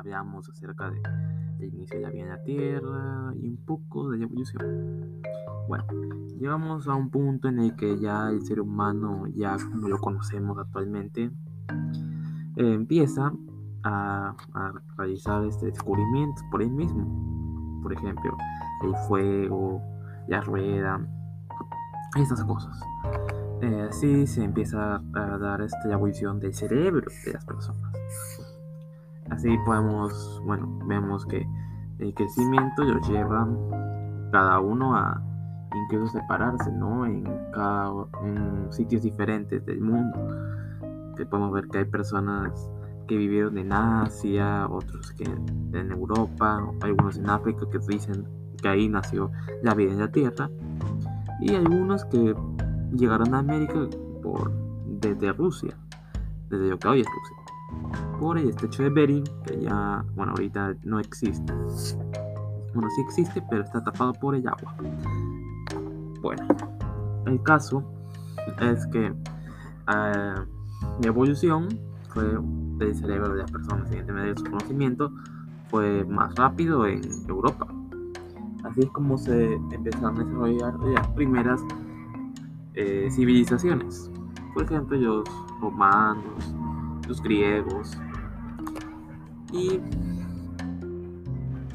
veamos acerca de, inicio de la vida en la Tierra y un poco de la evolución. Bueno, llegamos a un punto en el que ya el ser humano, ya como lo conocemos actualmente, eh, empieza a, a, realizar este descubrimientos por él mismo. Por ejemplo, el fuego, la rueda, estas cosas. Eh, así se empieza a dar esta evolución del cerebro de las personas. Así podemos, bueno, vemos que el crecimiento los lleva cada uno a incluso separarse, ¿no? En, sitios diferentes del mundo. Que podemos ver que hay personas que vivieron en Asia, otros que en Europa, algunos en África que dicen que ahí nació la vida en la Tierra, y algunos que llegaron a América por, desde Rusia, desde lo que hoy es Rusia, por el estrecho de Bering, que ya, bueno, ahorita no existe. Bueno, sí existe, pero está tapado por el agua. Bueno, el caso es que eh, la evolución fue del cerebro de las personas, evidentemente de su conocimiento, fue más rápido en Europa. Así es como se empezaron a desarrollar las primeras eh, civilizaciones. Por ejemplo, los romanos, los griegos. Y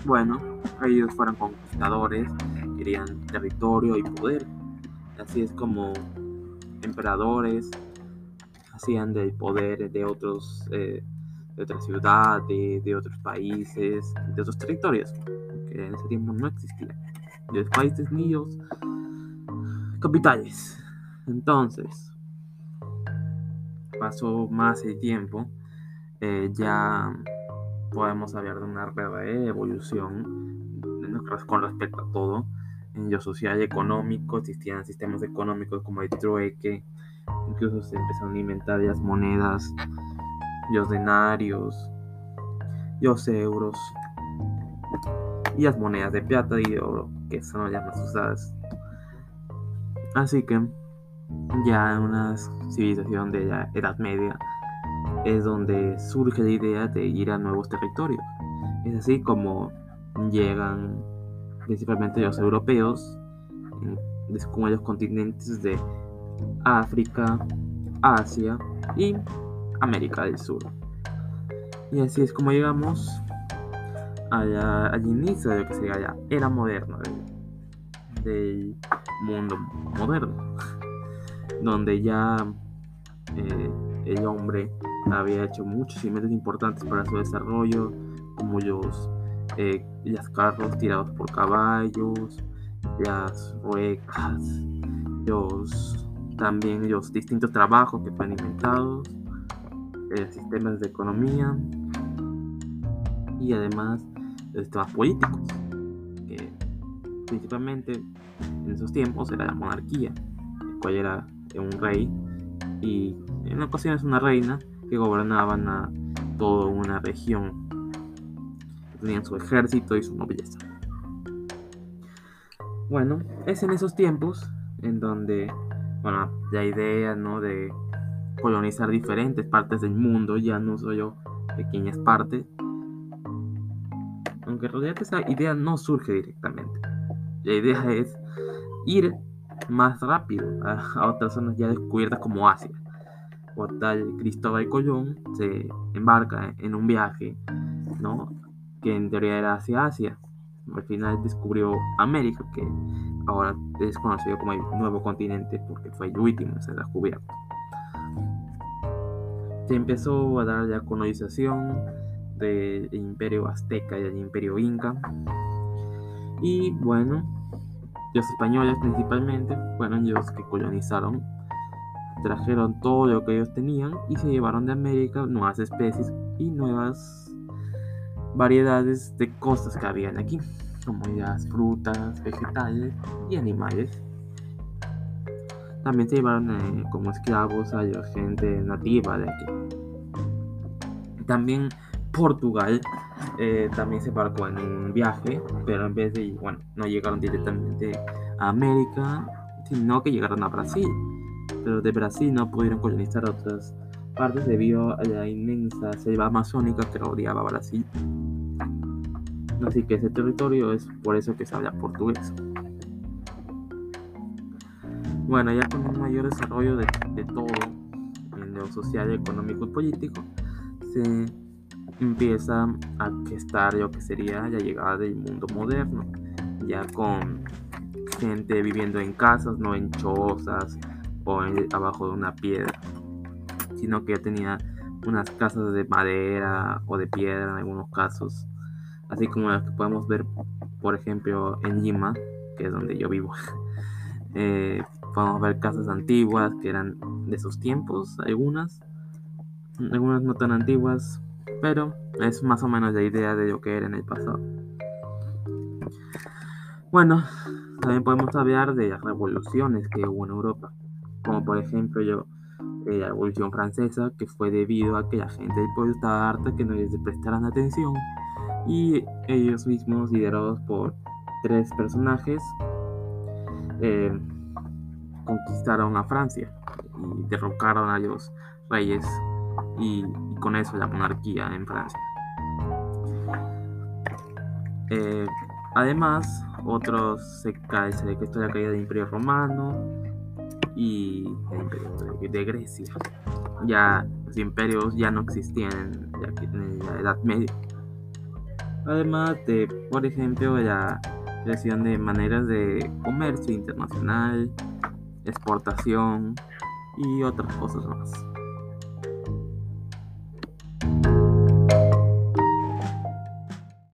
bueno, ellos fueron conquistadores, querían territorio y poder. Así es como emperadores hacían del poder de otros eh, de otras ciudades, de otros países, de otros territorios, que en ese tiempo no existían. Ni los países ni los capitales. Entonces, pasó más el tiempo, eh, ya podemos hablar de una verdadera evolución con respecto a todo. En lo social y económico existían sistemas económicos como el trueque, incluso se empezaron a inventar las monedas, los denarios, los euros y las monedas de plata y de oro, que son las más usadas. Así que ya en una civilización de la Edad Media es donde surge la idea de ir a nuevos territorios. Es así como llegan principalmente los europeos, como los continentes de África, Asia y América del Sur. Y así es como llegamos al inicio de lo que sería la era moderna del mundo moderno donde ya eh, el hombre había hecho muchos inventos importantes para su desarrollo, como los, eh, carros tirados por caballos, las ruecas, los, también los distintos trabajos que fueron inventados, eh, sistemas de economía y además sistemas políticos, que principalmente en esos tiempos era la monarquía, el cual era un rey y en ocasiones una reina que gobernaban a toda una región. Tenían su ejército y su nobleza. Bueno, es en esos tiempos en donde, bueno, la idea, ¿no? De colonizar diferentes partes del mundo, ya no solo pequeñas partes. Aunque en realidad esa idea no surge directamente. La idea es ir más rápido a, otras zonas ya descubiertas como Asia. Tal Cristóbal Colón se embarca en un viaje, ¿no? Que en teoría era hacia Asia. Al final descubrió América, que ahora es conocido como el nuevo continente porque fue el último en ser descubierto. Se empezó a dar la colonización del imperio azteca y del imperio inca. Y bueno, los españoles principalmente fueron los que colonizaron, trajeron todo lo que ellos tenían y se llevaron de América nuevas especies y nuevas variedades de cosas que habían aquí, como las frutas, vegetales y animales. También se llevaron eh, como esclavos a la gente nativa de aquí. También Portugal eh, también se embarcó en un viaje, pero en vez de, bueno, no llegaron directamente a América, sino que llegaron a Brasil. Pero de Brasil no pudieron colonizar otras parte debido a la inmensa selva amazónica que rodeaba Brasil. Así que ese territorio es por eso que se habla portugués. Bueno, ya con un mayor desarrollo de, todo en lo social, económico y político, se empieza a gestar lo que sería la llegada del mundo moderno, ya con gente viviendo en casas, no en chozas o abajo de una piedra, sino que ya tenía unas casas de madera o de piedra en algunos casos, así como las que podemos ver, por ejemplo, en Lima, que es donde yo vivo. eh, podemos ver casas antiguas que eran de esos tiempos, algunas, algunas no tan antiguas, pero es más o menos la idea de lo que era en el pasado. Bueno, también podemos hablar de las revoluciones que hubo en Europa, como por ejemplo yo, eh, la Revolución Francesa, que fue debido a que la gente del pueblo estaba harta que no les prestaran atención y ellos mismos liderados por tres personajes eh, conquistaron a Francia y derrocaron a los reyes y, con eso la monarquía en Francia. Eh, además, otros se cae, se esto la caída del Imperio Romano y de, Grecia. Ya los imperios ya no existían en la Edad Media. Además de, por ejemplo, la creación de maneras de comercio internacional, exportación y otras cosas más.